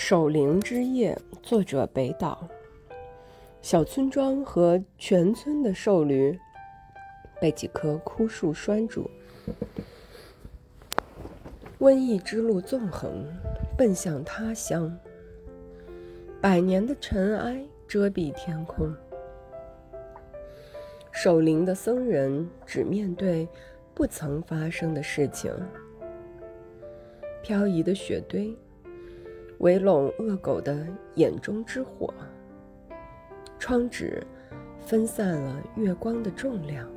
守灵之夜，作者北岛。小村庄和全村的兽驴被几棵枯树拴住，瘟疫之路纵横，奔向他乡。百年的尘埃遮蔽天空，守灵的僧人只面对不曾发生的事情。漂移的雪堆。围拢恶狗的眼中之火，窗纸分散了月光的重量，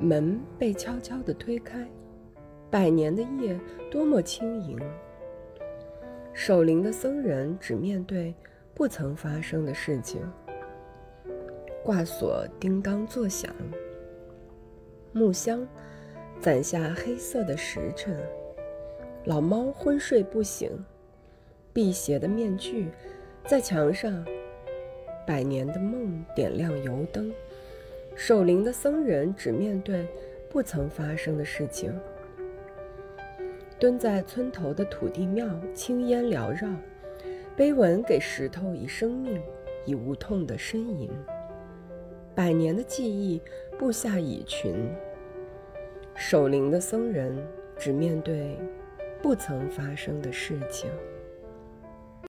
门被悄悄地推开。百年的夜多么轻盈，守灵的僧人只面对不曾发生的事情。挂锁叮当作响，木箱攒下黑色的时辰。老猫昏睡不醒，辟邪的面具在墙上。百年的梦点亮油灯，守灵的僧人只面对不曾发生的事情。蹲在村头的土地庙，青烟缭绕，碑文给石头以生命，以无痛的呻吟。百年的记忆布下蚁群，守灵的僧人只面对。不曾发生的事情。